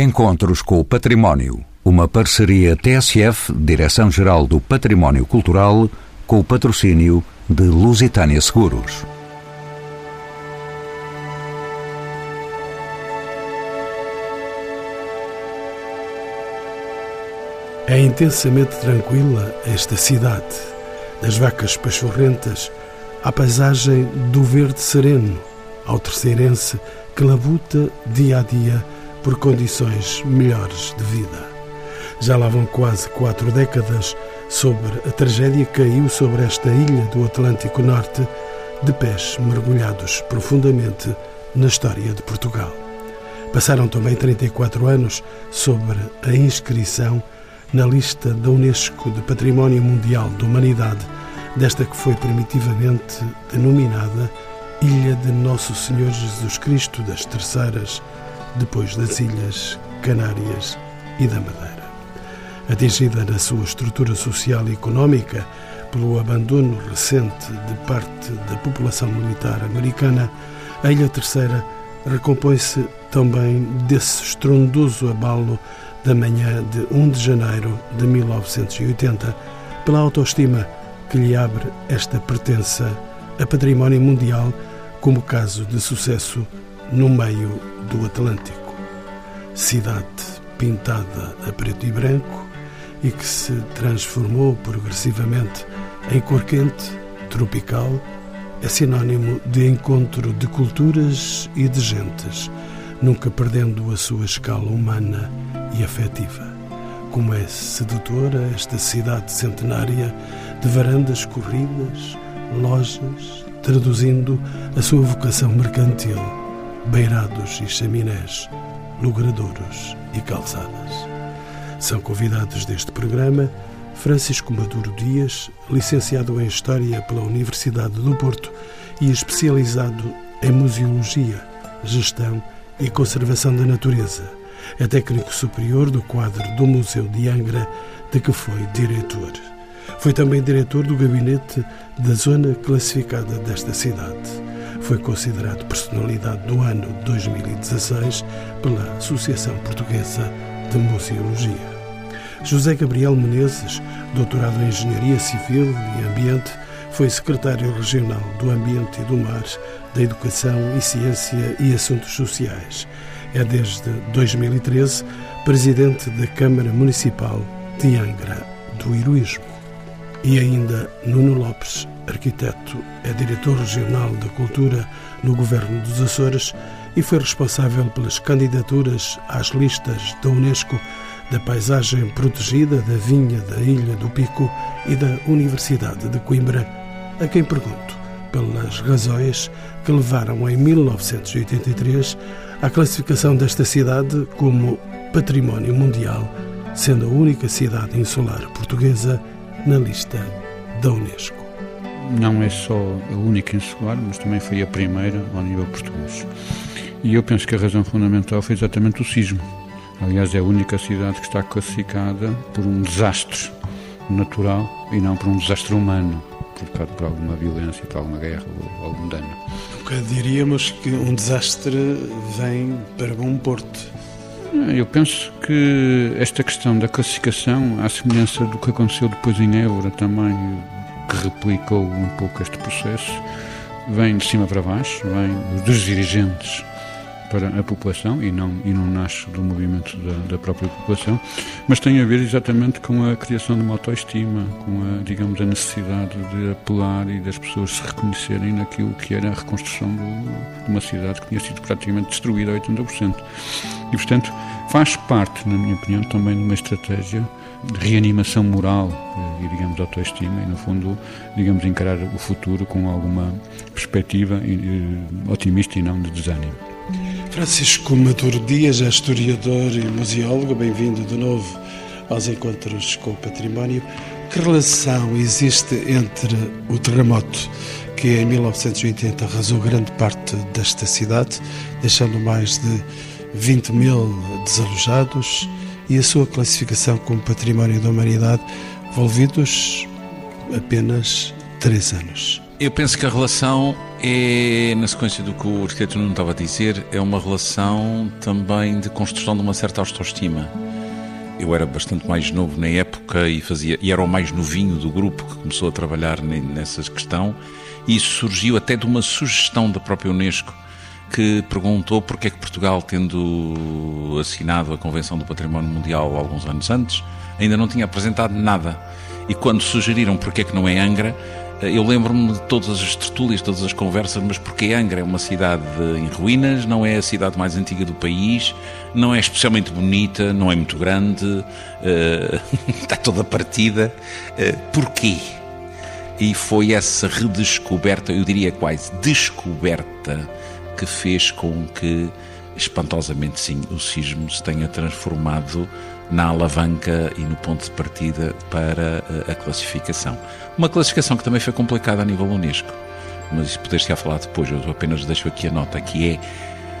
Encontros com o Património. Uma parceria TSF, Direção-Geral do Património Cultural, com o patrocínio de Lusitânia Seguros. É intensamente tranquila esta cidade, das vacas pachorrentas à paisagem do verde sereno, ao terceirense que labuta dia a dia por condições melhores de vida. Já lá vão quase quatro décadas sobre a tragédia que caiu sobre esta ilha do Atlântico Norte, de pés mergulhados profundamente na história de Portugal. Passaram também 34 anos sobre a inscrição na lista da Unesco de Património Mundial da Humanidade, desta que foi primitivamente denominada Ilha de Nosso Senhor Jesus Cristo das Terceiras, depois das Ilhas Canárias e da Madeira. Atingida na sua estrutura social e económica pelo abandono recente de parte da população militar americana, a Ilha Terceira recompõe-se também desse estrondoso abalo da manhã de 1 de janeiro de 1980, pela autoestima que lhe abre esta pertença a património mundial como caso de sucesso no meio do Atlântico. Cidade pintada a preto e branco e que se transformou progressivamente em cor quente, tropical, é sinónimo de encontro de culturas e de gentes, nunca perdendo a sua escala humana e afetiva. Como é sedutora esta cidade centenária de varandas corridas, lojas, traduzindo a sua vocação mercantil, beirados e chaminés, logradouros e calçadas. São convidados deste programa Francisco Maduro Dias, licenciado em História pela Universidade do Porto e especializado em Museologia, Gestão e Conservação da Natureza. É técnico superior do quadro do Museu de Angra, de que foi diretor. Foi também diretor do gabinete da zona classificada desta cidade. Foi considerado personalidade do ano 2016 pela Associação Portuguesa de Museologia. José Gabriel Menezes, doutorado em Engenharia Civil e Ambiente, foi secretário regional do Ambiente e do Mar, da Educação e Ciência e Assuntos Sociais. É desde 2013 presidente da Câmara Municipal de Angra do Heroísmo. E ainda Nuno Lopes, arquiteto, é diretor regional da Cultura no Governo dos Açores e foi responsável pelas candidaturas às listas da Unesco da paisagem protegida da vinha da Ilha do Pico e da Universidade de Coimbra, a quem pergunto pelas razões que levaram em 1983 à classificação desta cidade como Património Mundial, sendo a única cidade insular portuguesa na lista da Unesco. Não é só a única insular, mas também foi a primeira ao nível português. E eu penso que a razão fundamental foi exatamente o sismo Aliás, é a única cidade que está classificada por um desastre natural e não por um desastre humano, por, por alguma violência, por alguma guerra ou algum dano. Nunca diríamos que um desastre vem para bom porto. Eu penso que esta questão da classificação, à semelhança do que aconteceu depois em Évora também, que replicou um pouco este processo, vem de cima para baixo, vem dos dirigentes para a população e não, e não nasce do movimento da, da, própria população, mas tem a ver exatamente com a criação de uma autoestima, com a, digamos, a necessidade de apelar e das pessoas se reconhecerem naquilo que era a reconstrução do, de uma cidade que tinha sido praticamente destruída a 80%. E, portanto, faz parte, na minha opinião, também de uma estratégia de reanimação moral eh, e, digamos, autoestima e, no fundo, digamos, encarar o futuro com alguma perspectiva otimista e não de desânimo. Francisco Maduro Dias é historiador e museólogo. Bem-vindo de novo aos Encontros com o Património. Que relação existe entre o terremoto que em 1980 arrasou grande parte desta cidade, deixando mais de 20 mil desalojados, e a sua classificação como Património da Humanidade, envolvidos apenas três anos? Eu penso que a relação é, na sequência do que o arquiteto não estava a dizer, é uma relação também de construção de uma certa autoestima. Eu era bastante mais novo na época e fazia e era o mais novinho do grupo que começou a trabalhar nessa questão. E isso surgiu até de uma sugestão da própria Unesco que perguntou porque é que Portugal, tendo assinado a Convenção do Património Mundial alguns anos antes, ainda não tinha apresentado nada. E quando sugeriram porque é que não é Angra, eu lembro-me de todas as tertúlias, todas as conversas, mas porque Angra é uma cidade em ruínas, não é a cidade mais antiga do país, não é especialmente bonita, não é muito grande, uh, está toda partida. Uh, porquê? E foi essa redescoberta, eu diria quase descoberta, que fez com que, espantosamente sim, o sismo se tenha transformado na alavanca e no ponto de partida para a classificação. Uma classificação que também foi complicada a nível Unesco, mas isso poder-se-á falar depois, eu apenas deixo aqui a nota, que é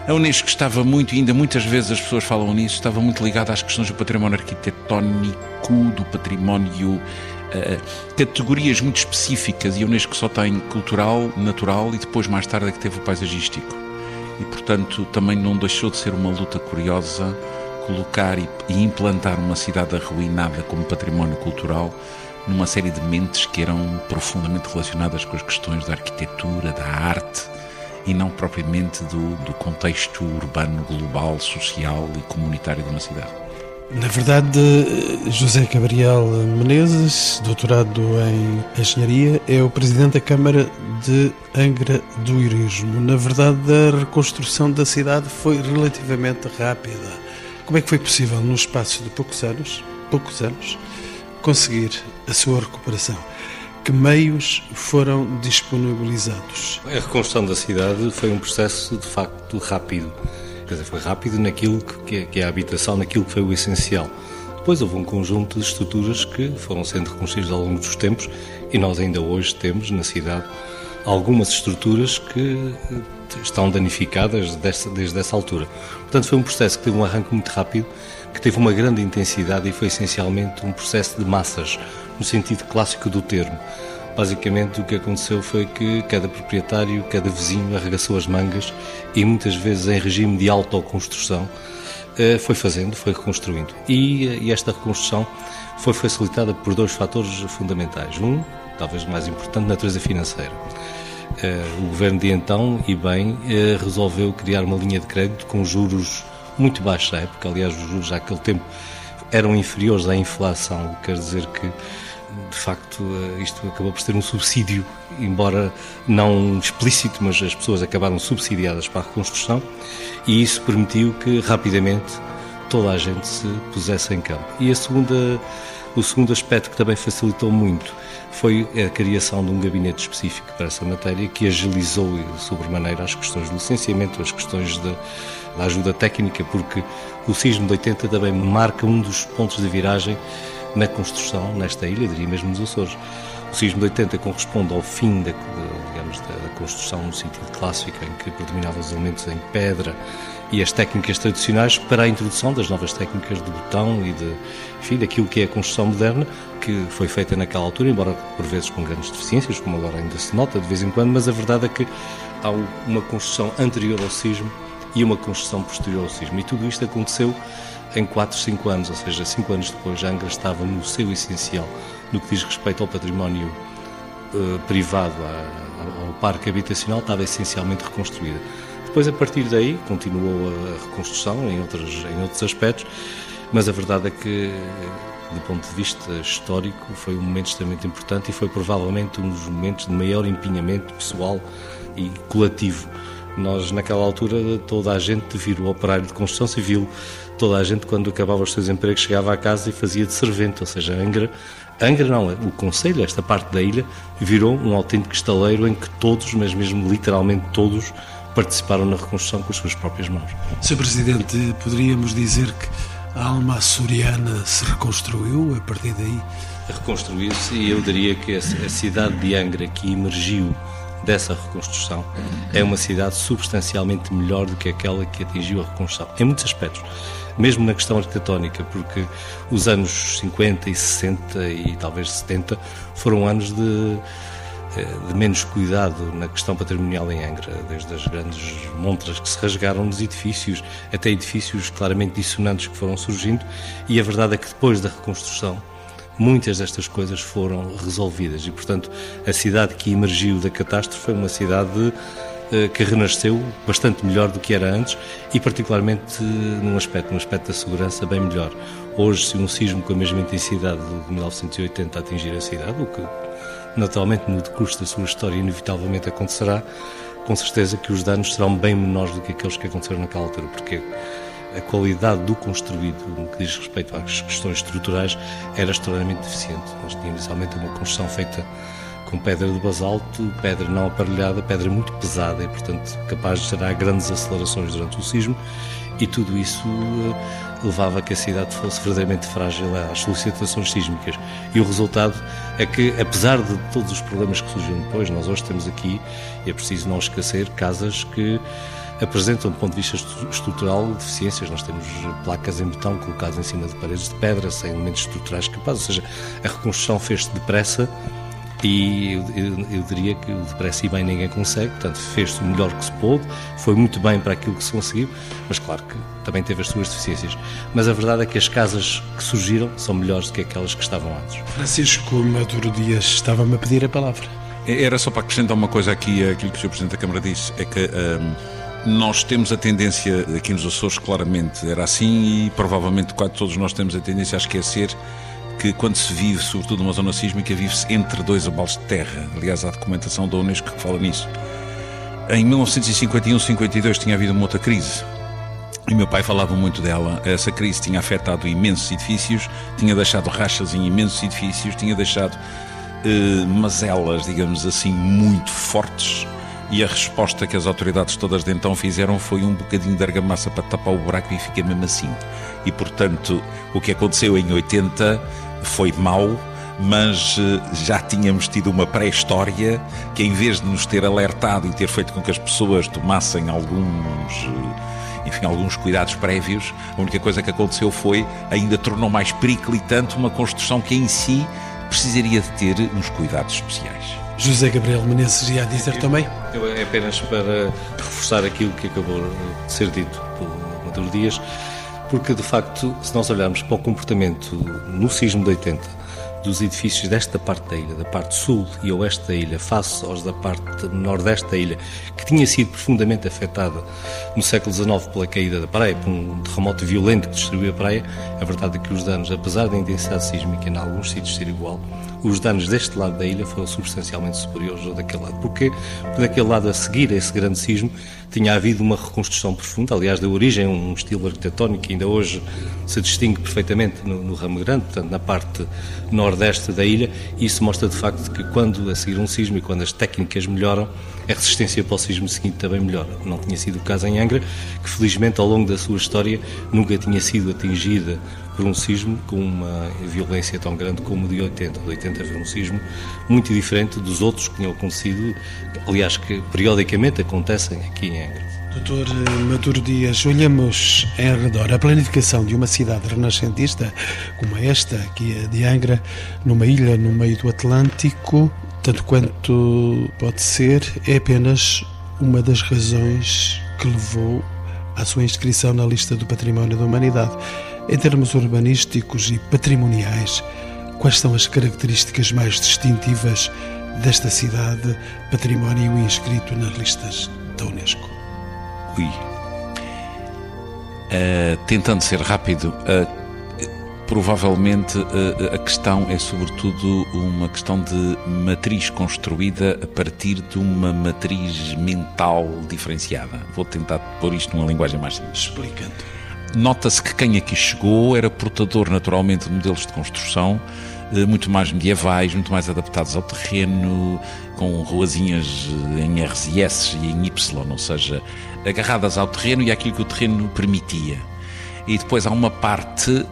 a Unesco estava muito, ainda muitas vezes as pessoas falam nisso, estava muito ligada às questões do património arquitetónico, do património, uh, categorias muito específicas, e a Unesco só tem cultural, natural e depois mais tarde é que teve o paisagístico. E portanto também não deixou de ser uma luta curiosa colocar e, e implantar uma cidade arruinada como património cultural numa série de mentes que eram profundamente relacionadas com as questões da arquitetura, da arte e não propriamente do, do contexto urbano, global, social e comunitário de uma cidade. Na verdade, José Gabriel Menezes, doutorado em Engenharia, é o presidente da Câmara de Angra do Irismo. Na verdade, a reconstrução da cidade foi relativamente rápida como é que foi possível, num espaço de poucos anos, poucos anos, conseguir a sua recuperação? Que meios foram disponibilizados? A reconstrução da cidade foi um processo de facto rápido. Quer dizer, foi rápido naquilo que é, a habitação, naquilo que foi o essencial. Depois houve um conjunto de estruturas que foram sendo reconstruídas ao longo dos tempos e nós ainda hoje temos na cidade algumas estruturas que estão danificadas desde essa altura. Portanto, foi um processo que teve um arranque muito rápido, que teve uma grande intensidade e foi essencialmente um processo de massas, no sentido clássico do termo. Basicamente, o que aconteceu foi que cada proprietário, cada vizinho arregaçou as mangas e muitas vezes em regime de autoconstrução eh, foi fazendo, foi reconstruindo. E esta reconstrução foi facilitada por dois fatores fundamentais. Um, talvez mais importante, natureza financeira. Eh, o governo de então, e bem, eh, resolveu criar uma linha de crédito com juros muito baixos à época. Aliás, os juros àquele tempo eram inferiores à inflação, quer dizer que, de facto, eh, isto acabou por ser um subsídio, embora não explícito, mas as pessoas acabaram subsidiadas para a reconstrução e isso permitiu que rapidamente toda a gente se pusesse em campo. E a segunda, o segundo aspecto que também facilitou muito foi a criação de um gabinete específico para essa matéria que agilizou sobremaneira as questões do licenciamento, as questões da ajuda técnica, porque o sismo de 80 também marca um dos pontos de viragem na construção nesta ilha, diria mesmo nos Açores. O sismo de 80 corresponde ao fim da, digamos, da construção no sentido clássico, em que predominavam os elementos em pedra e as técnicas tradicionais para a introdução das novas técnicas de botão e de, enfim, daquilo que é a construção moderna, que foi feita naquela altura, embora por vezes com grandes deficiências, como agora ainda se nota de vez em quando, mas a verdade é que há uma construção anterior ao sismo e uma construção posterior ao sismo. E tudo isto aconteceu em 4, 5 anos, ou seja, 5 anos depois, Angra estava no seu essencial no que diz respeito ao património uh, privado, ao parque habitacional, estava essencialmente reconstruída. Depois, a partir daí, continuou a reconstrução em outros, em outros aspectos, mas a verdade é que, do ponto de vista histórico, foi um momento extremamente importante e foi provavelmente um dos momentos de maior empenhamento pessoal e coletivo. Nós, naquela altura, toda a gente virou operário de construção civil, toda a gente, quando acabava os seus empregos, chegava à casa e fazia de servente, ou seja, Angra Angra não, o Conselho, esta parte da ilha, virou um autêntico estaleiro em que todos, mas mesmo literalmente todos, participaram na reconstrução com as suas próprias mãos. Sr. Presidente, poderíamos dizer que a alma açoriana se reconstruiu a partir daí? Reconstruiu-se e eu diria que a cidade de Angra, que emergiu dessa reconstrução, é uma cidade substancialmente melhor do que aquela que atingiu a reconstrução, em muitos aspectos. Mesmo na questão arquitetónica, porque os anos 50 e 60 e talvez 70 foram anos de eh, de menos cuidado na questão patrimonial em Angra, desde as grandes montras que se rasgaram nos edifícios, até edifícios claramente dissonantes que foram surgindo, e a verdade é que depois da reconstrução, muitas destas coisas foram resolvidas e, portanto, a cidade que emergiu da catástrofe foi uma cidade eh, que renasceu bastante melhor do que era antes e particularmente num aspecto, num aspecto da segurança bem melhor. Hoje, se um sismo com a mesma intensidade de 1980 atingir a cidade, o que naturalmente no decurso da sua história inevitavelmente acontecerá, com certeza que os danos serão bem menores do que aqueles que aconteceram naquela altura, porque a qualidade do construído, no que diz respeito às questões estruturais, era extraordinariamente deficiente. Nós tínhamos inicialmente uma construção feita com pedra de basalto, pedra não aparelhada, pedra muito pesada e, portanto, capaz de gerar grandes acelerações durante o sismo, e tudo isso eh, levava a que a cidade fosse verdadeiramente frágil às solicitações sísmicas. E o resultado é que, apesar de todos os problemas que surgiram depois, nós hoje temos aqui, é preciso não esquecer, casas que apresentam, do ponto de vista estrutural, deficiências. Nós temos placas em betão colocadas em cima de paredes de pedra, sem elementos estruturais capazes, ou seja, a reconstrução fez-se depressa e eu, eu, eu, diria que depressa e bem ninguém consegue, portanto fez-se o melhor que se pôde, foi muito bem para aquilo que se conseguiu, mas claro que também teve as suas deficiências. Mas a verdade é que as casas que surgiram são melhores do que aquelas que estavam antes. Francisco Maduro Dias estava-me a pedir a palavra. Era só para acrescentar uma coisa aqui, aquilo que o Sr. Presidente da Câmara disse, é que hum, nós temos a tendência, aqui nos Açores claramente era assim e provavelmente quase todos nós temos a tendência a esquecer que quando se vive, sobretudo numa zona sísmica, vive-se entre dois abalos de terra. Aliás, há documentação da Unesco que fala nisso. Em 1951-52 tinha havido uma outra crise. E meu pai falava muito dela. Essa crise tinha afetado imensos edifícios, tinha deixado rachas em imensos edifícios, tinha deixado eh, mazelas, digamos assim, muito fortes. E a resposta que as autoridades todas de então fizeram foi um bocadinho de argamassa para tapar o buraco e fica mesmo assim. E portanto, o que aconteceu em 80 foi mau, mas eh, já tínhamos tido uma pré-história que, em vez de nos ter alertado e ter feito com que as pessoas tomassem alguns, eh, enfim, alguns cuidados prévios, a única coisa que aconteceu foi ainda tornou mais periclitante uma construção que em si precisaria de ter uns cuidados especiais. José Gabriel Menezes ia dizer também? Eu, é apenas para reforçar aquilo que acabou de ser dito por Maduro Dias porque de facto, se nós olharmos para o comportamento no sismo de 80 dos edifícios desta parte da ilha, da parte sul e oeste da ilha, face aos da parte nordeste da ilha, que tinha sido profundamente afetada no século XIX pela caída da praia, por um terremoto violento que destruiu a praia, a verdade é que os danos, apesar da intensidade sísmica em alguns sítios ser igual, os danos deste lado da ilha foram substancialmente superiores ao daquele lado. Porquê? Porque daquele lado a seguir a esse grande sismo tinha havido uma reconstrução profunda, aliás, da origem um estilo arquitetónico que ainda hoje se distingue perfeitamente no, no ramo grande, portanto, na parte nordeste da ilha, e isso mostra de facto que quando a seguir um sismo e quando as técnicas melhoram, a resistência para o sismo seguinte também melhora. Não tinha sido o caso em Angra, que felizmente ao longo da sua história nunca tinha sido atingida por um sismo com uma violência tão grande como o de 80. O de 80 foi um sismo muito diferente dos outros que tinham acontecido, aliás, que periodicamente acontecem aqui em Angra. Doutor Maduro Dias, olhamos em redor a planificação de uma cidade renascentista como esta, aqui é de Angra, numa ilha no meio do Atlântico, tanto quanto pode ser, é apenas uma das razões que levou à sua inscrição na lista do Património da Humanidade. Em termos urbanísticos e patrimoniais, quais são as características mais distintivas desta cidade, património inscrito nas listas da Unesco? Ui. Uh, tentando ser rápido, uh, provavelmente uh, a questão é sobretudo uma questão de matriz construída a partir de uma matriz mental diferenciada. Vou tentar pôr isto numa linguagem mais simples. Explicando. Nota-se que quem aqui chegou era portador naturalmente de modelos de construção muito mais medievais, muito mais adaptados ao terreno, com ruazinhas em R's e e em Y, ou seja, agarradas ao terreno e àquilo que o terreno permitia. E depois há uma parte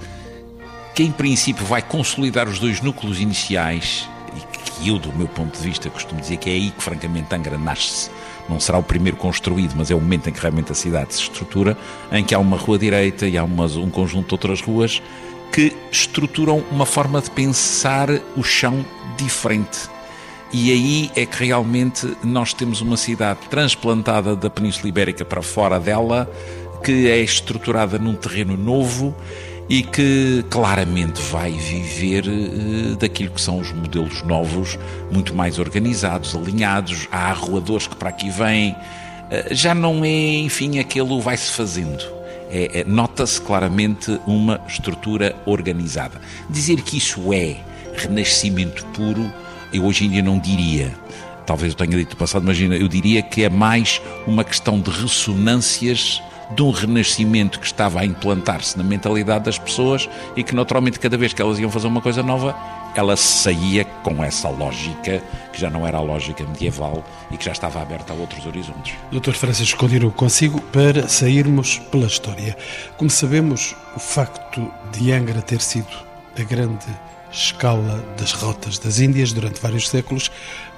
que, em princípio, vai consolidar os dois núcleos iniciais, e que eu, do meu ponto de vista, costumo dizer que é aí que, francamente, Angra nasce. Não será o primeiro construído, mas é o momento em que realmente a cidade se estrutura, em que há uma rua direita e há uma, um conjunto de outras ruas que estruturam uma forma de pensar o chão diferente E aí é que realmente nós temos uma cidade transplantada da Península Ibérica para fora dela, que é estruturada num terreno novo e que claramente vai viver uh, daquilo que são os modelos novos, muito mais organizados, alinhados. Há arruadores que para aqui vêm. Uh, já não é, enfim, aquele vai-se fazendo. É, é, Nota-se claramente uma estrutura organizada. Dizer que isso é renascimento puro, eu hoje em dia não diria. Talvez eu tenha dito no passado, mas eu diria que é mais uma questão de ressonâncias de um renascimento que estava a implantar-se na mentalidade das pessoas e que, naturalmente, cada vez que elas iam fazer uma coisa nova, ela saía com essa lógica, que já não era a lógica medieval e que já estava aberta a outros horizontes. Dr. Francisco, continuo consigo para sairmos pela história. Como sabemos, o facto de Angra ter sido a grande escala das rotas das Índias durante vários séculos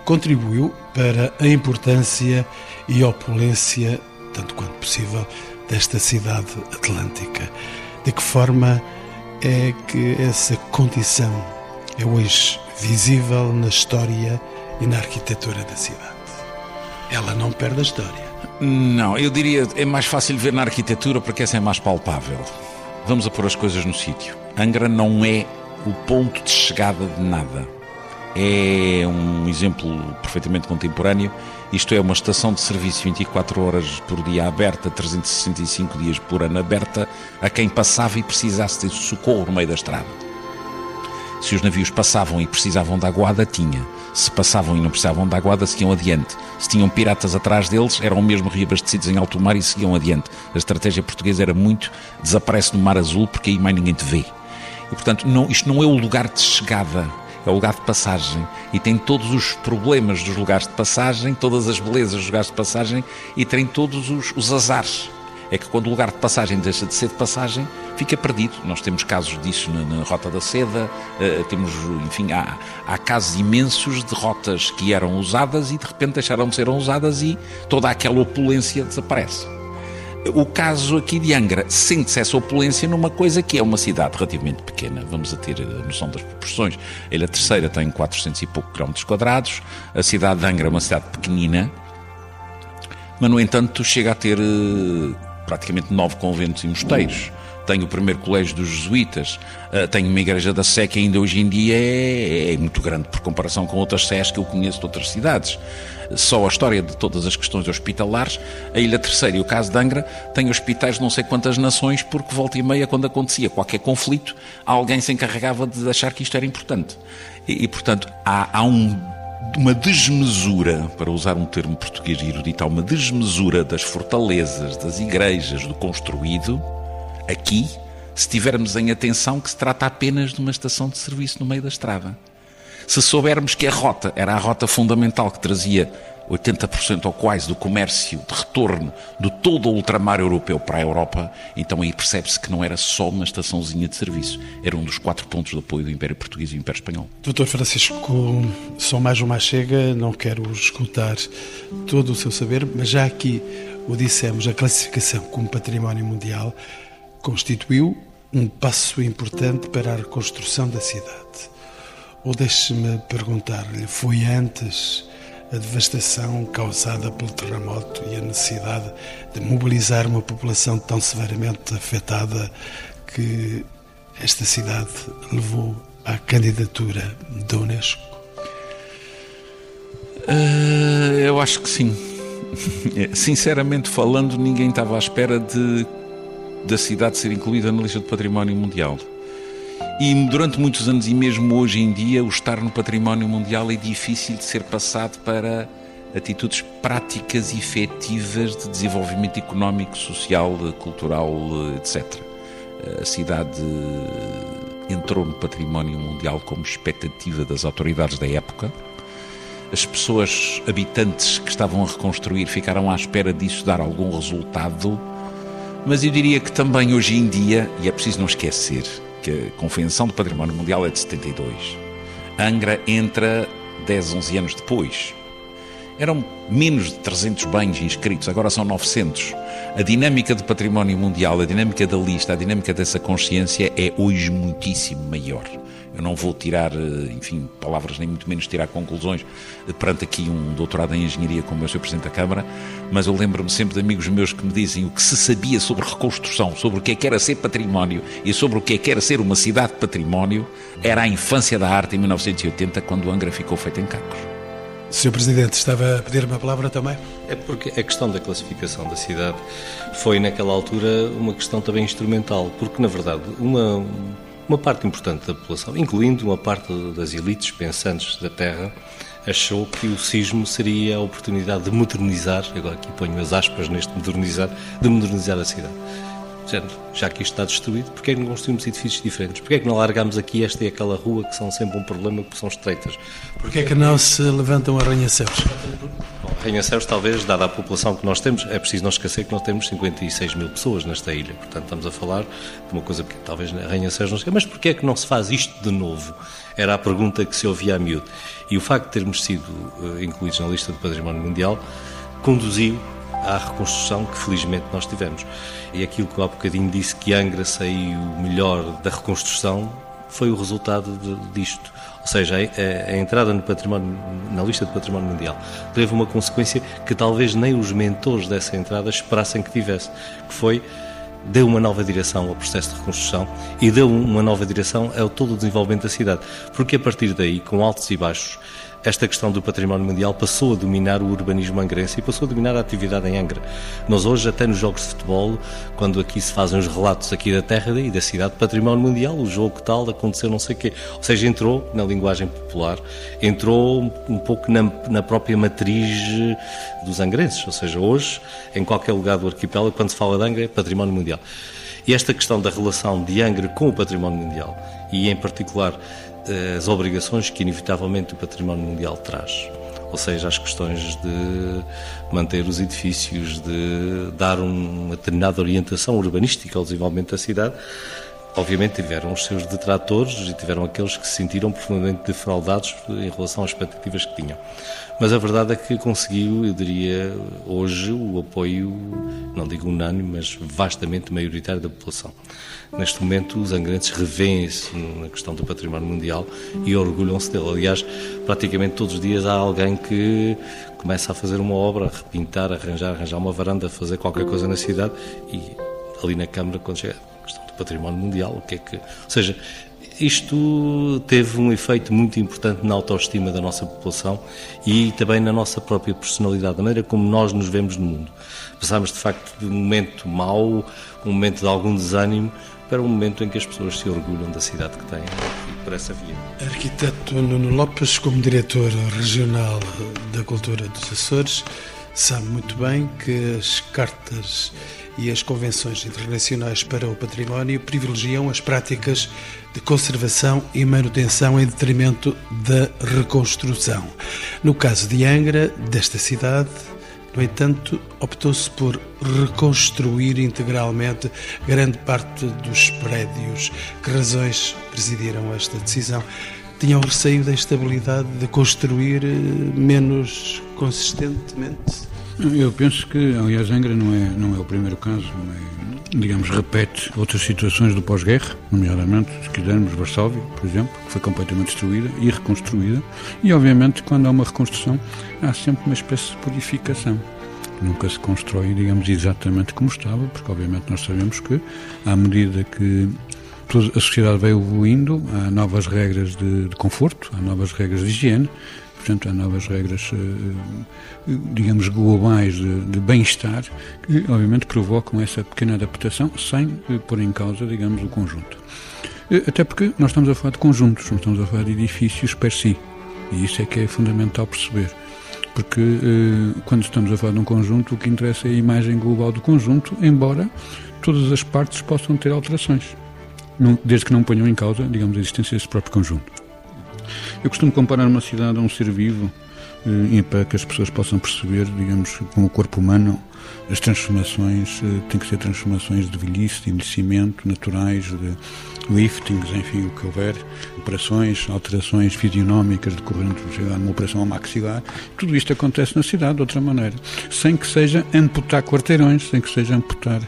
contribuiu para a importância e opulência, tanto quanto possível, desta cidade atlântica. De que forma é que essa condição é hoje visível na história e na arquitetura da cidade? Ela não perde a história. Não, eu diria é mais fácil ver na arquitetura porque essa é mais palpável. Vamos a pôr as coisas no sítio. Angra não é o ponto de chegada de nada. É um exemplo perfeitamente contemporâneo isto é uma estação de serviço 24 horas por dia aberta, 365 dias por ano aberta, a quem passava e precisasse de socorro no meio da estrada. Se os navios passavam e precisavam de aguada, tinha. Se passavam e não precisavam de aguada, seguiam adiante. Se tinham piratas atrás deles, eram mesmo reabastecidos em alto mar e seguiam adiante. A estratégia portuguesa era muito desaparece no mar azul porque aí mais ninguém te vê. E portanto, não, isto não é o lugar de chegada é o lugar de passagem e tem todos os problemas dos lugares de passagem, todas as belezas dos lugares de passagem e tem todos os, os azares. É que quando o lugar de passagem deixa de ser de passagem, fica perdido. Nós temos casos disso na, na Rota da Seda, uh, temos, enfim, há, há casos imensos de rotas que eram usadas e de repente deixaram de ser usadas e toda aquela opulência desaparece. O caso aqui de Angra sente-se essa opulência numa coisa que é uma cidade relativamente pequena. Vamos a ter a noção das proporções. A Ilha Terceira tem 400 e pouco quilómetros quadrados. A cidade de Angra é uma cidade pequenina, mas no entanto chega a ter eh, praticamente nove conventos e mosteiros tenho o primeiro colégio dos jesuítas, uh, tenho uma igreja da Sé que ainda hoje em dia é, é, muito grande por comparação com outras Sés que eu conheço de outras cidades. Só a história de todas as questões hospitalares, a Ilha Terceira e o caso de Angra têm hospitais de não sei quantas nações, porque volta e meia, quando acontecia qualquer conflito, alguém se encarregava de achar que isto era importante. E, e portanto, há, há um uma desmesura, para usar um termo português erudito, há uma desmesura das fortalezas, das igrejas, do construído, aqui, se tivermos em atenção que se trata apenas de uma estação de serviço no meio da estrada. Se soubermos que a rota era a rota fundamental que trazia 80% ou quase do comércio de retorno de todo o ultramar europeu para a Europa, então aí percebe-se que não era só uma estaçãozinha de serviço, era um dos quatro pontos de apoio do Império Português e do Império Espanhol. Doutor Francisco, só mais uma chega, não quero escutar todo o seu saber, mas já aqui o dissemos, a classificação como património mundial constituiu um passo importante para a reconstrução da cidade. Ou deixe-me perguntar-lhe, foi antes a devastação causada pelo terremoto e a necessidade de mobilizar uma população tão severamente afetada que esta cidade levou à candidatura da Unesco? Uh, eu acho que sim. Sinceramente falando, ninguém estava à espera de da cidade ser incluída na lista do património mundial. E durante muitos anos, e mesmo hoje em dia, o estar no património mundial é difícil de ser passado para atitudes práticas e efetivas de desenvolvimento económico, social, cultural, etc. A cidade entrou no património mundial como expectativa das autoridades da época. As pessoas habitantes que estavam a reconstruir ficaram à espera disso dar algum resultado mas eu diria que também hoje em dia, e é preciso não esquecer, que a Convenção do Património Mundial é de 72. Angra entra 10, 11 anos depois. Eram menos de 300 bens inscritos, agora são 900. A dinâmica do património mundial, a dinâmica da lista, a dinâmica dessa consciência é hoje muitíssimo maior. Eu não vou tirar, eh, enfim, palavras, nem muito menos tirar conclusões eh, perante aqui um doutorado em engenharia como o Sr. Presidente da Câmara, mas eu lembro-me sempre de amigos meus que me dizem o que se sabia sobre reconstrução, sobre o que é que era ser património e sobre o que é que era ser uma cidade património, era a infância da arte em 1980, quando Angra ficou feita em cacos. Sr. Presidente, estava a pedir uma palavra também? É porque a questão da classificação da cidade foi, naquela altura, uma questão também instrumental, porque, na verdade, uma uma parte importante da população, incluindo uma parte das elites pensantes da Terra, achou que o sismo seria a oportunidade de modernizar, agora aqui ponho as aspas neste modernizar, de modernizar a cidade. Já que isto está destruído, porquê é que não construímos edifícios diferentes? Porquê é que não largamos aqui esta e aquela rua que são sempre um problema porque são estreitas? Porquê é que não se levantam arranha-céus? Arranha-céus, talvez, dada a população que nós temos, é preciso não esquecer que nós temos 56 mil pessoas nesta ilha. Portanto, estamos a falar de uma coisa que talvez arranha-céus não se Mas porquê é que não se faz isto de novo? Era a pergunta que se ouvia a miúdo. E o facto de termos sido uh, incluídos na lista do Património Mundial conduziu à reconstrução que felizmente nós tivemos. E aquilo que há bocadinho disse que Angra saiu melhor da reconstrução foi o resultado de, disto. Ou seja, a, a, entrada no património, na lista do património mundial teve uma consequência que talvez nem os mentores dessa entrada esperassem que tivesse, que foi deu uma nova direção ao processo de reconstrução e deu uma nova direção ao todo o desenvolvimento da cidade. Porque a partir daí, com altos e baixos, esta questão do património mundial passou a dominar o urbanismo angrense e passou a dominar a atividade em Angra. Nós hoje, até nos jogos de futebol, quando aqui se fazem os relatos aqui da terra e da cidade, património mundial, o jogo tal, aconteceu não sei o quê. Ou seja, entrou na linguagem popular, entrou um pouco na, na própria matriz dos angrenses. Ou seja, hoje, em qualquer lugar do arquipélago, quando se fala de Angra, é património mundial. E esta questão da relação de Angra com o património mundial, e em particular as obrigações que inevitavelmente o património mundial traz. Ou seja, as questões de manter os edifícios, de dar uma determinada orientação urbanística ao desenvolvimento da cidade, obviamente tiveram os seus detratores e tiveram aqueles que se sentiram profundamente defraudados em relação às expectativas que tinham. Mas a verdade é que conseguiu, eu diria, hoje o apoio, não digo unânime, mas vastamente maioritário da população. Neste momento, os angrenses revêem-se na questão do património mundial e orgulham-se dele. Aliás, praticamente todos os dias há alguém que começa a fazer uma obra, a repintar, arranjar, arranjar uma varanda, fazer qualquer coisa na cidade e ali na Câmara, quando chega a património mundial, o que é que. Ou seja, isto teve um efeito muito importante na autoestima da nossa população e também na nossa própria personalidade, da maneira como nós nos vemos no mundo. Passámos, de facto, de um momento mau, um momento de algum desânimo, para um momento em que as pessoas se orgulham da cidade que têm e por essa via. Arquiteto Nuno Lopes, como diretor regional da cultura dos Açores, sabe muito bem que as cartas e as convenções internacionais para o património privilegiam as práticas de conservação e manutenção em detrimento da reconstrução. No caso de Angra, desta cidade, no entanto, optou-se por reconstruir integralmente grande parte dos prédios. Que razões presidiram esta decisão? Tinham receio da instabilidade de construir eh, menos consistentemente? Eu penso que, aliás, Angra não é, não é o primeiro caso, é, digamos, repete outras situações do pós-guerra, nomeadamente, se quisermos, Varsóvia, por exemplo, que foi completamente destruída e reconstruída, e obviamente, quando há uma reconstrução, há sempre uma espécie de purificação. Nunca se constrói, digamos, exatamente como estava, porque obviamente nós sabemos que, à medida que a sociedade vai evoluindo, há novas regras de, de conforto, há novas regras de higiene, portanto, há novas regras, eh, digamos, globais de, de bem-estar, que obviamente provocam essa pequena adaptação sem eh, pôr em causa, digamos, o conjunto. Eh, até porque nós estamos a falar de conjuntos, não estamos a falar de edifícios per si. E isso é que é fundamental perceber. Porque quando estamos a falar de um conjunto, o que interessa é a imagem global do conjunto, embora todas as partes possam ter alterações, desde que não ponham em causa, digamos, a existência desse próprio conjunto. Eu costumo comparar uma cidade a um ser vivo eh, para que as pessoas possam perceber, digamos, com o corpo humano, as transformações uh, têm que ser transformações de velhice, de envelhecimento, naturais, de liftings, enfim, o que houver, operações, alterações fisionómicas decorrentes de uma operação maxilar. Tudo isto acontece na cidade de outra maneira, sem que seja amputar quarteirões, sem que seja amputar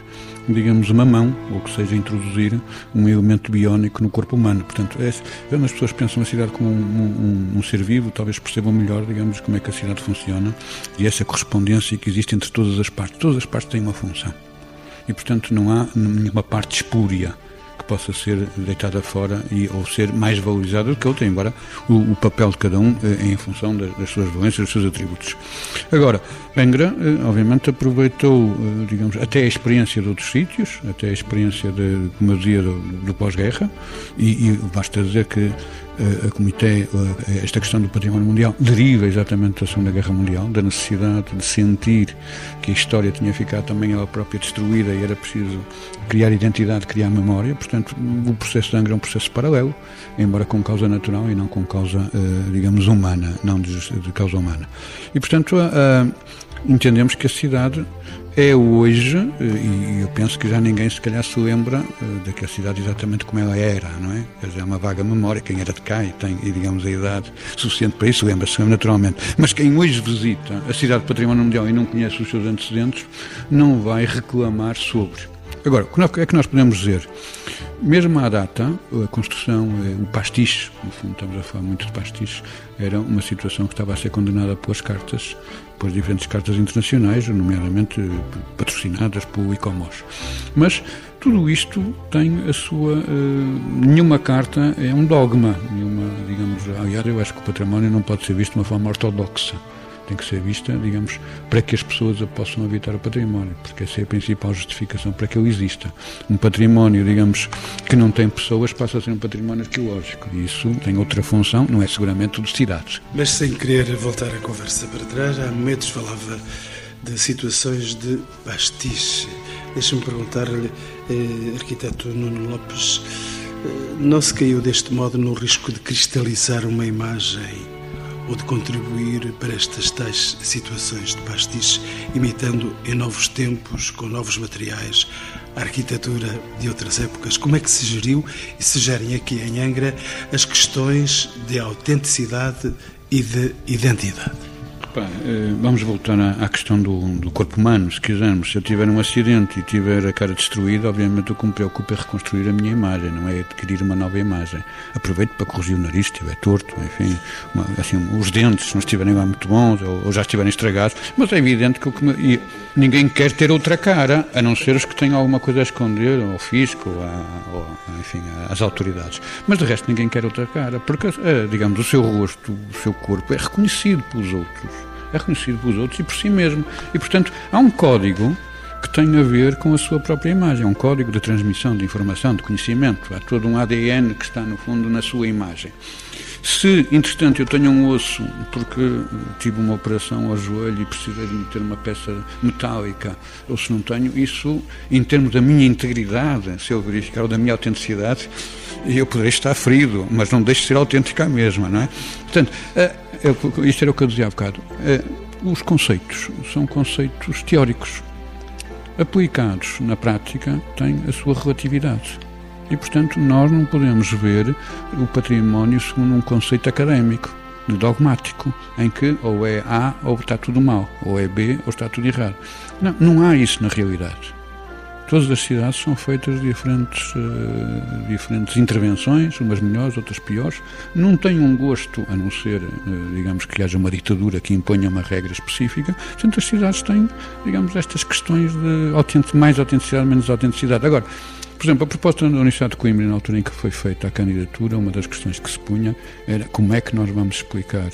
digamos, uma mão, ou que seja introduzir um elemento biónico no corpo humano. Portanto, é, quando as pessoas pensam a cidade como um, um, um, ser vivo, talvez percebam melhor, digamos, como é que a cidade funciona e essa correspondência que existe entre todas as partes. Todas as partes têm uma função. E, portanto, não há nenhuma parte espúria que possa ser deitada fora e, ou ser mais valorizada do que outra, embora o, o papel de cada um é em função das, das, suas valências, dos seus atributos. Agora, Bengra, eh, obviamente, aproveitou, eh, digamos, até a experiência de outros sítios, até a experiência, de, como eu dizia, do, do pós-guerra, e, e basta dizer que a Comitê, esta questão do património mundial deriva exatamente da Segunda Guerra Mundial, da necessidade de sentir que a história tinha ficado também ela própria destruída e era preciso criar identidade, criar memória. Portanto, o processo de Angra é um processo paralelo, embora com causa natural e não com causa, eh, digamos, humana, não de, causa humana. E, portanto, entendemos que a cidade é hoje, eh, e eu penso que já ninguém se calhar se lembra eh, daquela cidade exatamente como ela era, não é? Quer dizer, é uma vaga memória, quem era de cá e tem, e, digamos, a idade suficiente para isso, lembra-se naturalmente. Mas quem hoje visita a cidade do património mundial e não conhece os seus antecedentes, não vai reclamar sobre. Agora, o que é que nós podemos dizer? Mesmo à data, a construção, eh, o pastiche, no fundo estamos a falar muito de pastiche, era uma situação que estava a ser condenada pelas cartas, pelas diferentes cartas internacionais, nomeadamente patrocinadas pelo ICOMOS. Mas tudo isto tem a sua. Uh, nenhuma carta é um dogma, nenhuma, digamos. Aliás, eu acho que o património não pode ser visto de uma forma ortodoxa tem que ser vista, digamos, para que as pessoas possam habitar o património, porque essa é a principal justificação para que ele exista. Um património, digamos, que não tem pessoas passa a ser um património arqueológico e isso tem outra função, não é seguramente de cidades. Mas sem querer voltar a conversa para trás, há momentos falava de situações de pastiche. Deixa-me perguntar-lhe, eh, arquiteto Nuno Lopes, eh, não se caiu deste modo no risco de cristalizar uma imagem ou de contribuir para estas tais situações de pastiche, imitando em novos tempos, com novos materiais, a arquitetura de outras épocas. Como é que se geriu e se gerem aqui em Angra as questões de autenticidade e de identidade? Eh, vamos voltar à, questão do, do, corpo humano, se quisermos. Se eu tiver um acidente e tiver a cara destruída, obviamente o que me preocupa é reconstruir a minha imagem, não é adquirir uma nova imagem. Aproveito para corrigir o nariz, se estiver torto, enfim, uma, assim, os dentes, se não estiverem lá muito bons ou, ou já estiverem estragados. Mas é evidente que, que me, ninguém quer ter outra cara, a não ser os que têm alguma coisa a esconder, ao fisco, ou, enfim, às autoridades. Mas de resto ninguém quer outra cara, porque, eh, digamos, o seu rosto, o seu corpo é reconhecido pelos outros é reconhecido pelos outros e por si mesmo. E, portanto, há um código que tem a ver com a sua própria imagem. É um código de transmissão de informação, de conhecimento. Há todo um ADN que está, no fundo, na sua imagem. Se, entretanto, eu tenho um osso porque tive uma operação ao joelho e precisei de meter uma peça metálica, ou se não tenho, isso, em termos da minha integridade, se eu verificar, ou da minha autenticidade, eu poderei estar ferido, mas não deixe de ser autêntica a mesma, não é? Portanto, eu, isto era o que eu dizia há bocado. Eh, os conceitos são conceitos teóricos. Aplicados na prática, têm a sua relatividade. E, portanto, nós não podemos ver o património segundo um conceito académico, dogmático, em que ou é A ou está tudo mal, ou é B ou está tudo errado. Não, não há isso na realidade. Todas as cidades são feitas de diferentes, uh, diferentes intervenções, umas melhores, outras piores. Não tem um gosto, a não ser, uh, digamos, que haja uma ditadura que imponha uma regra específica. Portanto, as cidades têm, digamos, estas questões de mais autenticidade, menos autenticidade. Agora, por exemplo, a proposta da Universidade de Coimbra, na altura em que foi feita a candidatura, uma das questões que se punha era como é que nós vamos explicar.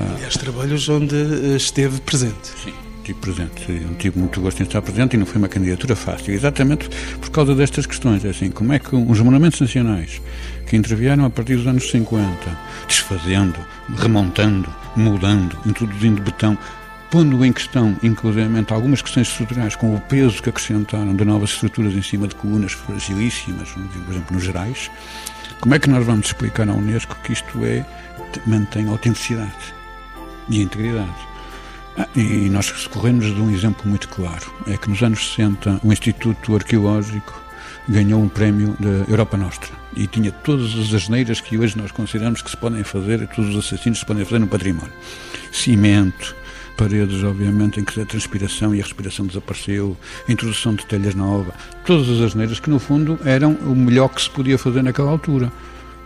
A... Aliás, trabalhos onde eh, esteve presente. Sim presente. Eu tive muito gosto em estar presente e não foi uma candidatura fácil, exatamente por causa destas questões. É assim, como é que os monumentos nacionais que intervieram a partir dos anos 50, desfazendo, remontando, mudando, introduzindo betão, pondo em questão, inclusive, algumas questões estruturais com o peso que acrescentaram de novas estruturas em cima de colunas fragilíssimas, por exemplo, nos gerais, como é que nós vamos explicar à Unesco que isto é mantém autenticidade e integridade? E nós recorremos de um exemplo muito claro. É que nos anos 60 o Instituto Arqueológico ganhou um prémio da Europa Nostra e tinha todas as asneiras que hoje nós consideramos que se podem fazer, todos os assassinos se podem fazer no património. Cimento, paredes, obviamente, em que a transpiração e a respiração desapareceu, introdução de telhas novas, todas as asneiras que, no fundo, eram o melhor que se podia fazer naquela altura.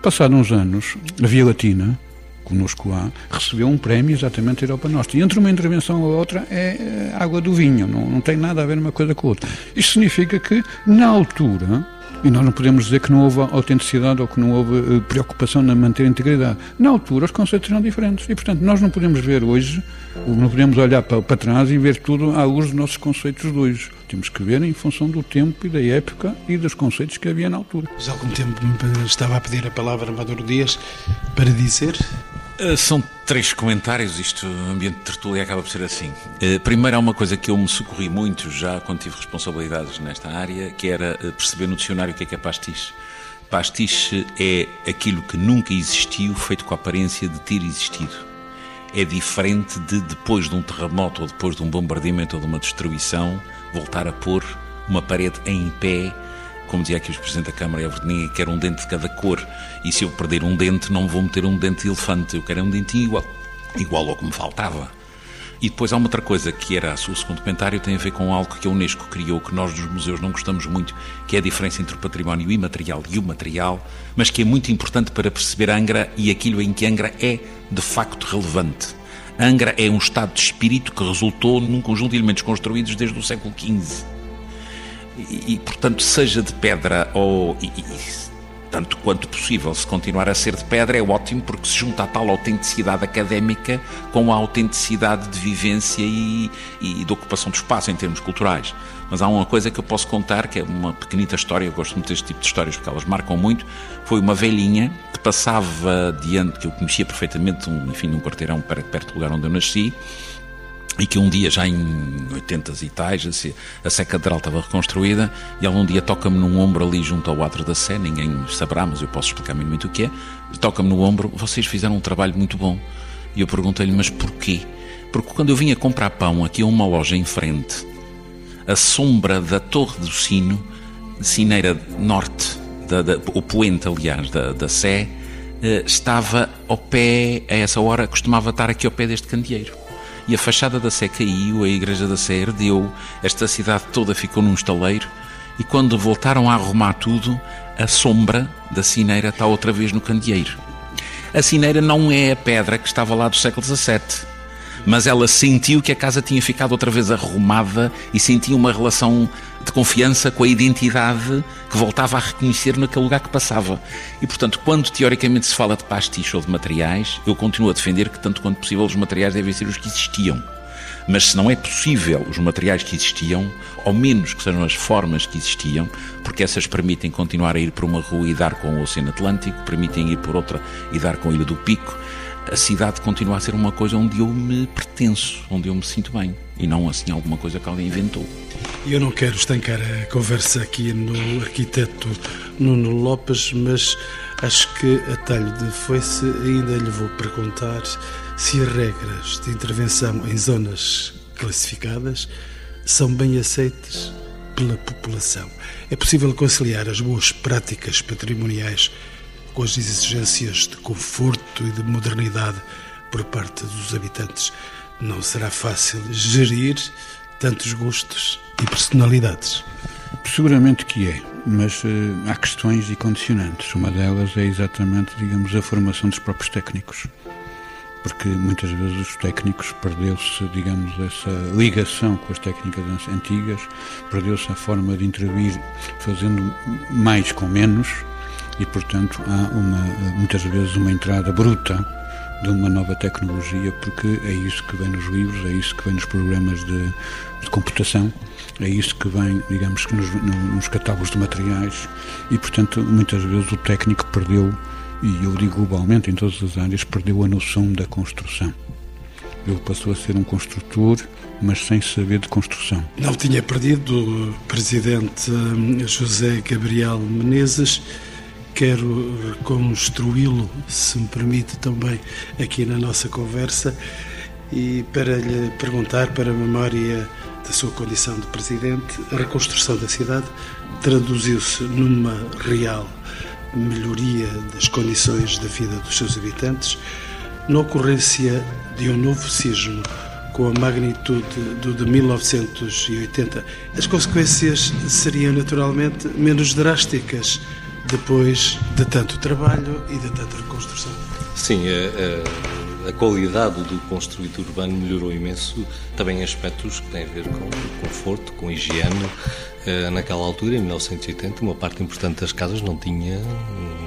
Passados uns anos, a Via Latina, conosco lá, recebeu um prémio exatamente da Europa Nostra. E entre uma intervenção e outra é água do vinho, não, não tem nada a ver uma coisa com a outra. Isto significa que, na altura, e nós não podemos dizer que não houve autenticidade ou que não houve uh, preocupação na manter a integridade. Na altura, os conceitos eram diferentes. E, portanto, nós não podemos ver hoje, não podemos olhar para, para trás e ver tudo à luz dos nossos conceitos de hoje. Temos que ver em função do tempo e da época e dos conceitos que havia na altura. Mas há algum tempo estava a pedir a palavra Maduro Dias para dizer eh, são três comentários, isto, ambiente de tertúlia acaba por ser assim. Eh, primeiro, há uma coisa que eu me socorri muito já quando tive responsabilidades nesta área, que era eh, perceber no dicionário o que é que é pastiche. Pastiche é aquilo que nunca existiu, feito com a aparência de ter existido. É diferente de, depois de um terremoto ou depois de um bombardeamento ou de uma destruição, voltar a pôr uma parede em pé como dizia aqui o Presidente da Câmara, Everton, ninguém quer um dente de cada cor. E se eu perder um dente, não vou meter um dente de elefante. Eu quero um dentinho igual, igual ao que me faltava. E depois há uma outra coisa que era o segundo comentário, tem a ver com algo que a Unesco criou, que nós dos museus não gostamos muito, que é a diferença entre o património imaterial e o material, mas que é muito importante para perceber Angra e aquilo em que Angra é de facto relevante. Angra é um estado de espírito que resultou num conjunto de elementos construídos desde o século XV e, e, portanto, seja de pedra ou. E, e, tanto quanto possível, se continuar a ser de pedra, é ótimo porque se junta a tal autenticidade académica com a autenticidade de vivência e, e de ocupação do espaço em termos culturais. Mas há uma coisa que eu posso contar, que é uma pequenita história, eu gosto muito deste tipo de histórias porque elas marcam muito. Foi uma velhinha que passava diante, que eu conhecia perfeitamente, um, enfim, num quarteirão perto do lugar onde eu nasci, e que um dia, já em 80 e tais, a Sé Catedral estava reconstruída e ela um dia toca-me num ombro ali junto ao Ato da Sé, ninguém saberá, mas eu posso explicar muito o que é, toca-me no ombro, vocês fizeram um trabalho muito bom. E eu perguntei-lhe, mas porquê? Porque quando eu vinha comprar pão aqui a uma loja em frente, a sombra da Torre do Sino, Cineira Norte, da, da, o poente, aliás, da, da Sé, eh, estava ao pé, a essa hora, costumava estar aqui ao pé deste candeeiro e a fachada da Sé caiu, a igreja da Sé herdeu, esta cidade toda ficou num estaleiro e quando voltaram a arrumar tudo, a sombra da sineira está outra vez no candeeiro. A sineira não é a pedra que estava lá do século XVII, mas ela sentiu que a casa tinha ficado outra vez arrumada e sentia uma relação de confiança com a identidade que voltava a reconhecer naquele lugar que passava. E, portanto, quando teoricamente se fala de pastiche ou de materiais, eu continuo a defender que, tanto quanto possível, os materiais devem ser os que existiam. Mas se não é possível os materiais que existiam, ao menos que sejam as formas que existiam, porque essas permitem continuar a ir por uma rua e dar com o Oceano Atlântico, permitem ir por outra e dar com a Ilha do Pico, a cidade continua a ser uma coisa onde eu me pertenço, onde eu me sinto bem, e não assim alguma coisa que alguém inventou. Eu não quero estancar a conversa aqui no arquiteto Nuno Lopes, mas acho que a talho de foice ainda lhe vou perguntar se as regras de intervenção em zonas classificadas são bem aceitas pela população. É possível conciliar as boas práticas patrimoniais com as exigências de conforto e de modernidade por parte dos habitantes. Não será fácil gerir tantos gostos e personalidades. Seguramente que é, mas uh, há questões e condicionantes. Uma delas é exatamente, digamos, a formação dos próprios técnicos. Porque muitas vezes os técnicos perdeu-se, digamos, essa ligação com as técnicas antigas, perdeu-se a forma de intervir fazendo mais com menos e, portanto, há uma, muitas vezes uma entrada bruta de uma nova tecnologia, porque é isso que vem nos livros, é isso que vem nos programas de, de computação, é isso que vem, digamos, nos, nos catálogos de materiais e, portanto, muitas vezes o técnico perdeu, e eu digo globalmente em todas as áreas, perdeu a noção da construção. Ele passou a ser um construtor, mas sem saber de construção. Não tinha perdido o presidente hum, José Gabriel Menezes quero reconstruí-lo, se me permite também, aqui na nossa conversa. E para lhe perguntar, para a memória da sua condição de presidente, a reconstrução da cidade traduziu-se numa real melhoria das condições da vida dos seus habitantes, na ocorrência de um novo sismo com a magnitude do de 1980. As consequências seriam naturalmente menos drásticas depois de tanto trabalho e de tanta reconstrução. Sim, a, a, a, qualidade do construído urbano melhorou imenso, também em aspectos que têm a ver com conforto, com higiene. Eh, naquela altura, em 1980, uma parte importante das casas não tinha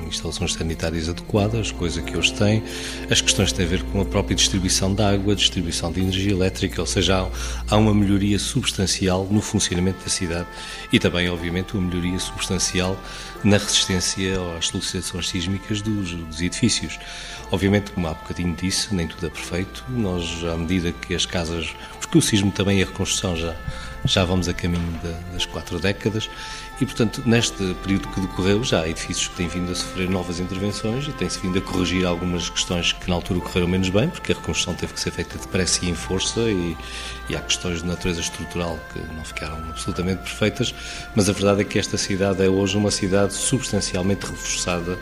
instalações sanitárias adequadas, coisa que hoje tem. As questões têm a ver com a própria distribuição de água, distribuição de energia elétrica, ou seja, há uma melhoria substancial no funcionamento da cidade e também, obviamente, uma melhoria substancial na resistência às solicitações sísmicas dos, dos edifícios. Obviamente, como há bocadinho disse, nem tudo é perfeito. Nós, à medida que as casas. Porque o sismo também e a reconstrução já, já vamos a caminho das quatro décadas e, portanto, neste período que decorreu, já há edifícios que têm vindo a sofrer novas intervenções e tem-se vindo a corrigir algumas questões que na altura correram menos bem, porque a reconstrução teve que ser feita depressa e em força e, e há questões de natureza estrutural que não ficaram absolutamente perfeitas, mas a verdade é que esta cidade é hoje uma cidade substancialmente reforçada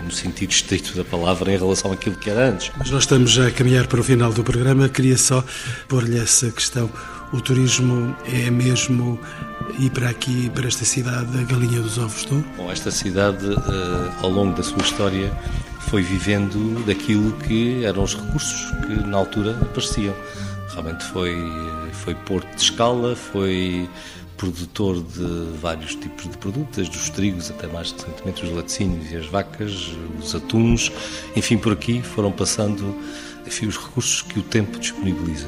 no sentido estrito da palavra em relação àquilo que era antes. Mas nós estamos já a caminhar para o final do programa, queria só pôr-lhe essa questão. O turismo é mesmo ir para aqui, para esta cidade, a galinha dos ovos de ouro? Bom, esta cidade, eh, ao longo da sua história, foi vivendo daquilo que eram os recursos que na altura apareciam. Realmente foi, foi porto de escala, foi produtor de vários tipos de produtos, desde os trigos até mais recentemente os laticínios e as vacas, os atuns, enfim, por aqui foram passando enfim, os recursos que o tempo disponibiliza.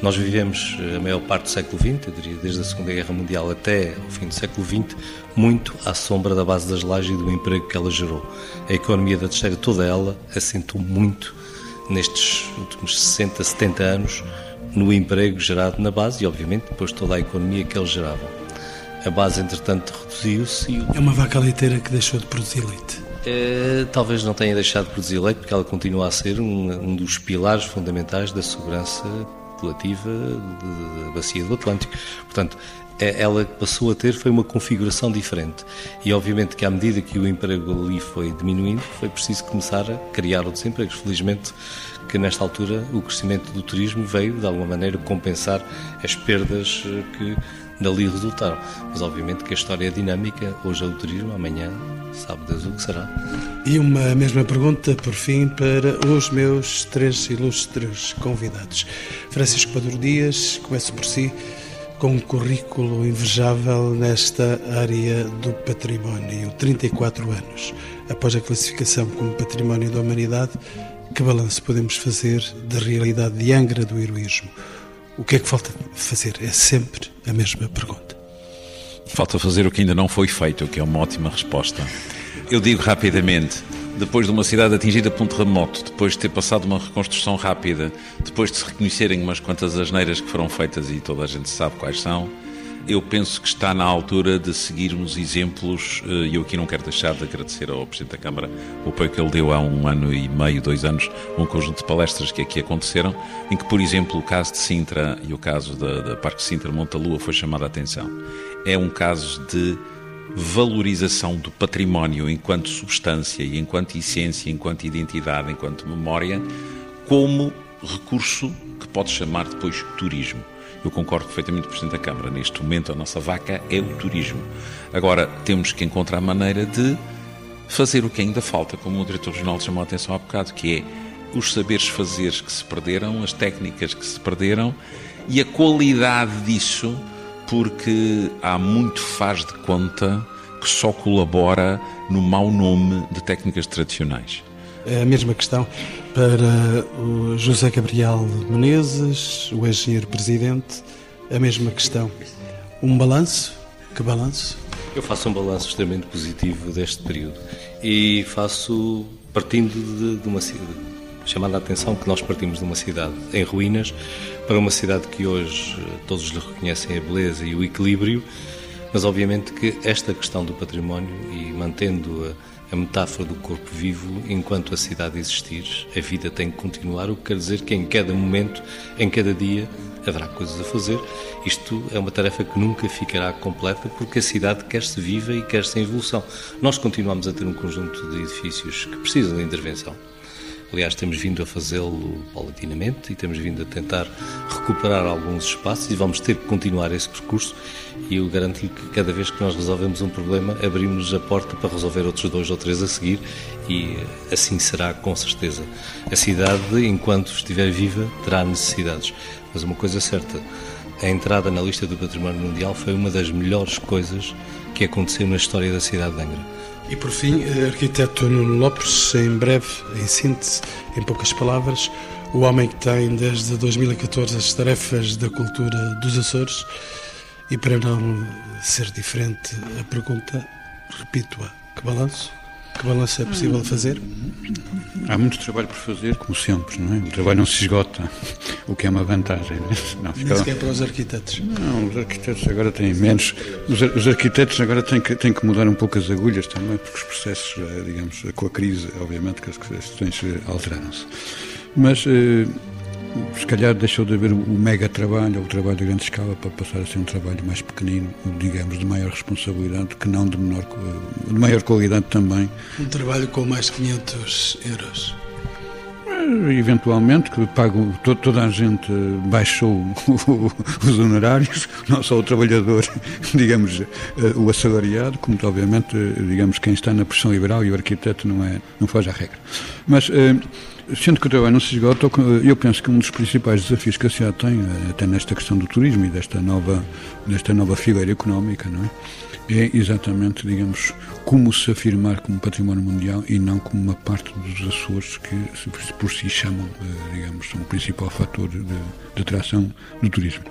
Nós vivemos eh, a maior parte do século XX, eu diria desde a Segunda Guerra Mundial até o fim do século XX, muito à sombra da base das lajes e do emprego que ela gerou. A economia da terceira, toda ela, assentou muito nestes últimos 60, 70 anos no emprego gerado na base e, obviamente, depois toda a economia que eles geravam. A base, entretanto, reduziu-se. E... É uma vaca leiteira que deixou de produzir leite. É, talvez não tenha deixado de produzir leite, porque ela continua a ser um, um dos pilares fundamentais da segurança coletiva da Bacia do Atlântico. Portanto, ela passou a ter foi uma configuração diferente. E obviamente que à medida que o emprego ali foi diminuindo, foi preciso começar a criar outros empregos. Felizmente que nesta altura o crescimento do turismo veio de alguma maneira compensar as perdas eh, que dali resultaram. Mas obviamente que a história é dinâmica, hoje é o turismo, amanhã sabe Deus o que será. E uma mesma pergunta, por fim, para os meus três ilustres convidados. Francisco Paduro Dias, começo por si, com um currículo invejável nesta área do património, 34 anos. Após a classificação como Património da Humanidade, que balanço podemos fazer da realidade de Angra do heroísmo? O que é que falta fazer? É sempre a mesma pergunta. Falta fazer o que ainda não foi feito, o que é uma ótima resposta. Eu digo rapidamente, depois de uma cidade atingida por um terremoto, depois de ter passado uma reconstrução rápida, depois de se reconhecerem umas quantas asneiras que foram feitas e toda a gente sabe quais são, eu penso que está na altura de seguirmos exemplos, eh, e eu aqui não quero deixar de agradecer ao Presidente da Câmara o apoio que ele deu há um ano e meio, dois anos, um conjunto de palestras que aqui aconteceram, em que, por exemplo, o caso de Sintra e o caso da, Parque Sintra Montalua foi chamado a atenção. É um caso de valorização do património enquanto substância e enquanto essência, enquanto identidade, enquanto memória, como recurso que pode chamar depois turismo. Eu concordo perfeitamente com o Presidente da Câmara. Neste momento, a nossa vaca é o turismo. Agora, temos que encontrar maneira de fazer o que ainda falta, como o Diretor Regional chamou a atenção há bocado, que é os saberes fazeres que se perderam, as técnicas que se perderam e a qualidade disso, porque há muito faz de conta que só colabora no mau nome de técnicas tradicionais. É a mesma questão para o José Gabriel Menezes, o engenheiro-presidente, a mesma questão. Um balanço? Que balanço? Eu faço um balanço extremamente positivo deste período e faço partindo de, de uma chamando a atenção que nós partimos de uma cidade em ruínas para uma cidade que hoje todos lhe reconhecem a beleza e o equilíbrio, mas obviamente que esta questão do património e mantendo a metáfora do corpo vivo, enquanto a cidade existir, a vida tem que continuar, o que quer dizer que em cada momento, em cada dia, haverá coisas a fazer. Isto é uma tarefa que nunca ficará completa porque a cidade quer-se viva e quer-se em evolução. Nós continuamos a ter um conjunto de edifícios que precisam de intervenção. Aliás, temos vindo a fazê-lo paulatinamente e temos vindo a tentar recuperar alguns espaços e vamos ter que continuar esse percurso. E eu garanto-lhe que cada vez que nós resolvemos um problema, abrimos a porta para resolver outros dois ou três a seguir e assim será com certeza. A cidade, enquanto estiver viva, terá necessidades. Mas uma coisa é certa, a entrada na lista do Património Mundial foi uma das melhores coisas que aconteceu na história da cidade de Angra. E por fim, arquiteto Nuno Lopes, em breve, em síntese, em poucas palavras, o homem que tem desde 2014 as tarefas da cultura dos Açores e para não ser diferente a pergunta, repito-a, que balanço? Que balanço é possível fazer? Há muito trabalho por fazer, como sempre, não é? O trabalho não se esgota, o que é uma vantagem. Não, é? fica... Nem sequer para os arquitetos. Não, os arquitetos agora têm menos. Os, os, arquitetos agora têm que, têm que mudar um pouco as agulhas também, porque os processos, eh, digamos, com a crise, obviamente que as questões eh, alteraram-se. Mas. Eh, se calhar deixou de haver o mega trabalho, ou o trabalho de grande escala, para passar a ser um trabalho mais pequenino, digamos, de maior responsabilidade, que não de menor, de maior qualidade também. Um trabalho com mais de 500 euros. Eh, eventualmente, que pago, toda a gente baixou os honorários, não só o trabalhador, digamos, eh, o assalariado, como obviamente, digamos, quem está na pressão liberal e o arquiteto não, é, não faz a regra. Mas eh, Sendo que o trabalho não se esgota, eu penso que um dos principais desafios que a cidade tem, eh, até nesta questão do turismo e desta nova, desta nova fileira económica, não é? é exatamente, digamos, como se afirmar como património mundial e não como uma parte dos Açores que por si chamam, eh, digamos, o principal fator de, de atração do turismo.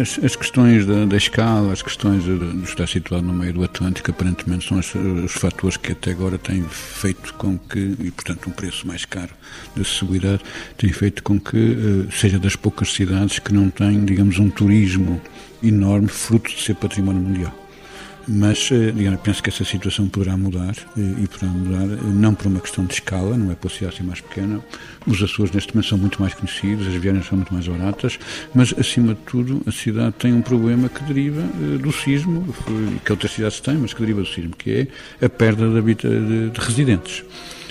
As, as questões da, da, escala, as questões de, estar situado no meio do Atlântico, aparentemente são os, os fatores que até agora têm feito com que, e portanto um preço mais caro de acessibilidade, tem feito com que uh, seja das poucas cidades que não têm, digamos, um turismo enorme fruto de ser património mundial. Mas eh, digamos, penso que essa situação poderá mudar eh, e poderá mudar eh, não por uma questão de escala, não é pela cidade ser mais pequena. Os Açores neste momento são muito mais conhecidos, as viagens são muito mais baratas, mas acima de tudo a cidade tem um problema que deriva do sismo, que outras cidades têm, mas que deriva do sismo, que é a perda de, de, de residentes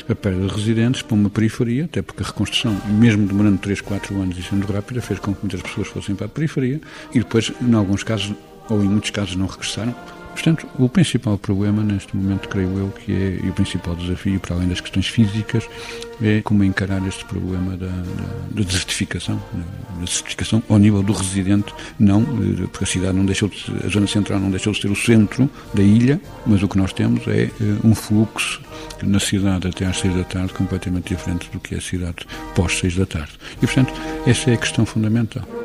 a perda de residentes para uma periferia, até porque a reconstrução, mesmo demorando 3, 4 anos e sendo rápida, fez com que muitas pessoas fossem para a periferia e depois, em alguns casos, ou em muitos casos, não regressaram, Portanto, o principal problema neste momento, creio eu, que é, e o principal desafio, para além das questões físicas, é como encarar este problema da, da, da desertificação, da desertificação ao nível do residente, não, porque a cidade não deixou de, a zona central não deixou de ser o centro da ilha, mas o que nós temos é eh, um fluxo na cidade até às seis da tarde completamente diferente do que é a cidade pós seis da tarde. E, portanto, essa é a questão fundamental.